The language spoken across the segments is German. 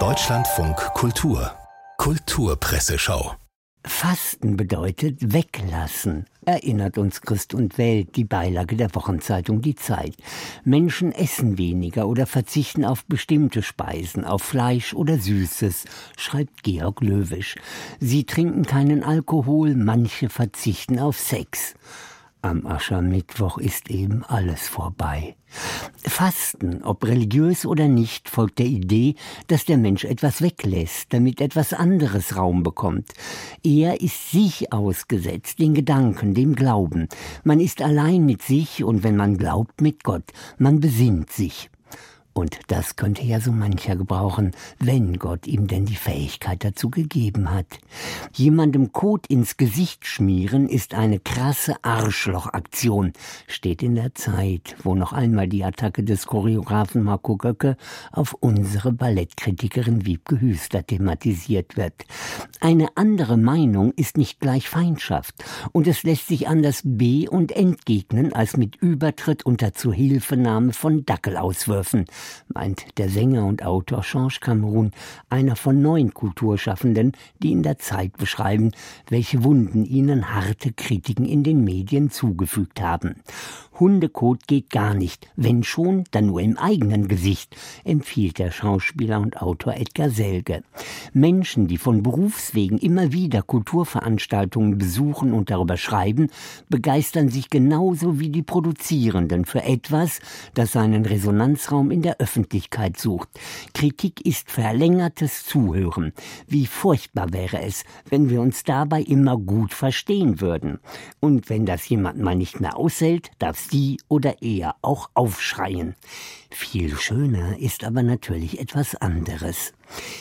Deutschlandfunk Kultur Kulturpresseschau Fasten bedeutet weglassen, erinnert uns Christ und Welt, die Beilage der Wochenzeitung Die Zeit. Menschen essen weniger oder verzichten auf bestimmte Speisen, auf Fleisch oder Süßes, schreibt Georg Löwisch. Sie trinken keinen Alkohol, manche verzichten auf Sex. Am Aschermittwoch ist eben alles vorbei. Fasten, ob religiös oder nicht, folgt der Idee, dass der Mensch etwas weglässt, damit etwas anderes Raum bekommt. Er ist sich ausgesetzt, den Gedanken, dem Glauben. Man ist allein mit sich und wenn man glaubt, mit Gott. Man besinnt sich. Und das könnte ja so mancher gebrauchen, wenn Gott ihm denn die Fähigkeit dazu gegeben hat. Jemandem Kot ins Gesicht schmieren ist eine krasse Arschlochaktion, steht in der Zeit, wo noch einmal die Attacke des Choreografen Marco Göcke auf unsere Ballettkritikerin Wiebke Hüster thematisiert wird. Eine andere Meinung ist nicht gleich Feindschaft und es lässt sich anders be- und entgegnen als mit Übertritt unter Zuhilfenahme von Dackelauswürfen meint der Sänger und Autor Georges Cameron, einer von neun Kulturschaffenden, die in der Zeit beschreiben, welche Wunden ihnen harte Kritiken in den Medien zugefügt haben. Hundekot geht gar nicht, wenn schon, dann nur im eigenen Gesicht, empfiehlt der Schauspieler und Autor Edgar Selge. Menschen, die von Berufswegen immer wieder Kulturveranstaltungen besuchen und darüber schreiben, begeistern sich genauso wie die Produzierenden für etwas, das seinen Resonanzraum in der Öffentlichkeit sucht. Kritik ist verlängertes Zuhören. Wie furchtbar wäre es, wenn wir uns dabei immer gut verstehen würden. Und wenn das jemand mal nicht mehr aushält, darf sie oder er auch aufschreien. Viel schöner ist aber natürlich etwas anderes.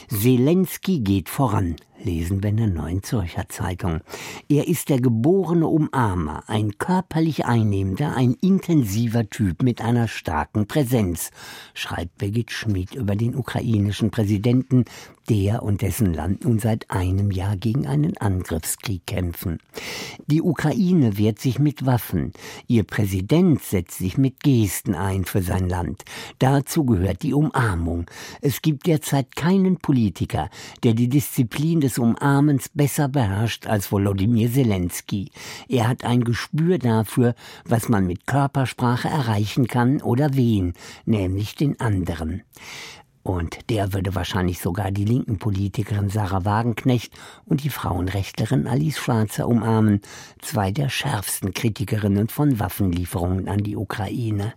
Zelensky geht voran, lesen wir in der Neuen Zürcher Zeitung. Er ist der geborene Umarmer, ein körperlich einnehmender, ein intensiver Typ mit einer starken Präsenz, schreibt Birgit Schmid über den ukrainischen Präsidenten, der und dessen Land nun seit einem Jahr gegen einen Angriffskrieg kämpfen. Die Ukraine wehrt sich mit Waffen, ihr Präsident setzt sich mit Gesten ein für sein Land. Dazu gehört die Umarmung. Es gibt derzeit keinen Politiker, der die Disziplin des Umarmens besser beherrscht als Volodymyr Zelensky. Er hat ein Gespür dafür, was man mit Körpersprache erreichen kann oder wen, nämlich den anderen. Und der würde wahrscheinlich sogar die linken Politikerin Sarah Wagenknecht und die Frauenrechtlerin Alice Schwarzer umarmen, zwei der schärfsten Kritikerinnen von Waffenlieferungen an die Ukraine.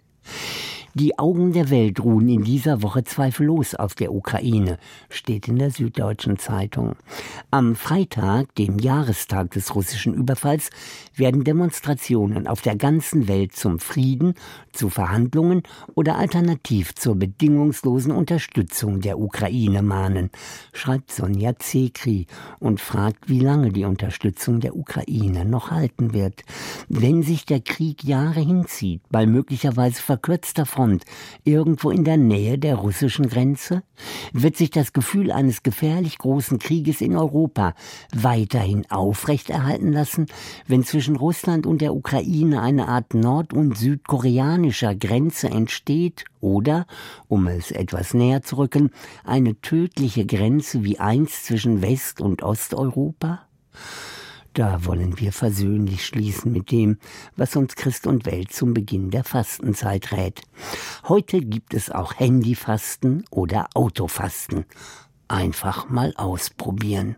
Die Augen der Welt ruhen in dieser Woche zweifellos auf der Ukraine, steht in der Süddeutschen Zeitung. Am Freitag, dem Jahrestag des russischen Überfalls, werden Demonstrationen auf der ganzen Welt zum Frieden, zu Verhandlungen oder alternativ zur bedingungslosen Unterstützung der Ukraine mahnen, schreibt Sonja Zekri und fragt, wie lange die Unterstützung der Ukraine noch halten wird. Wenn sich der Krieg Jahre hinzieht, bei möglicherweise verkürzter Front Front, irgendwo in der Nähe der russischen Grenze? Wird sich das Gefühl eines gefährlich großen Krieges in Europa weiterhin aufrechterhalten lassen, wenn zwischen Russland und der Ukraine eine Art nord- und südkoreanischer Grenze entsteht oder, um es etwas näher zu rücken, eine tödliche Grenze wie einst zwischen West- und Osteuropa? Da wollen wir versöhnlich schließen mit dem, was uns Christ und Welt zum Beginn der Fastenzeit rät. Heute gibt es auch Handyfasten oder Autofasten. Einfach mal ausprobieren.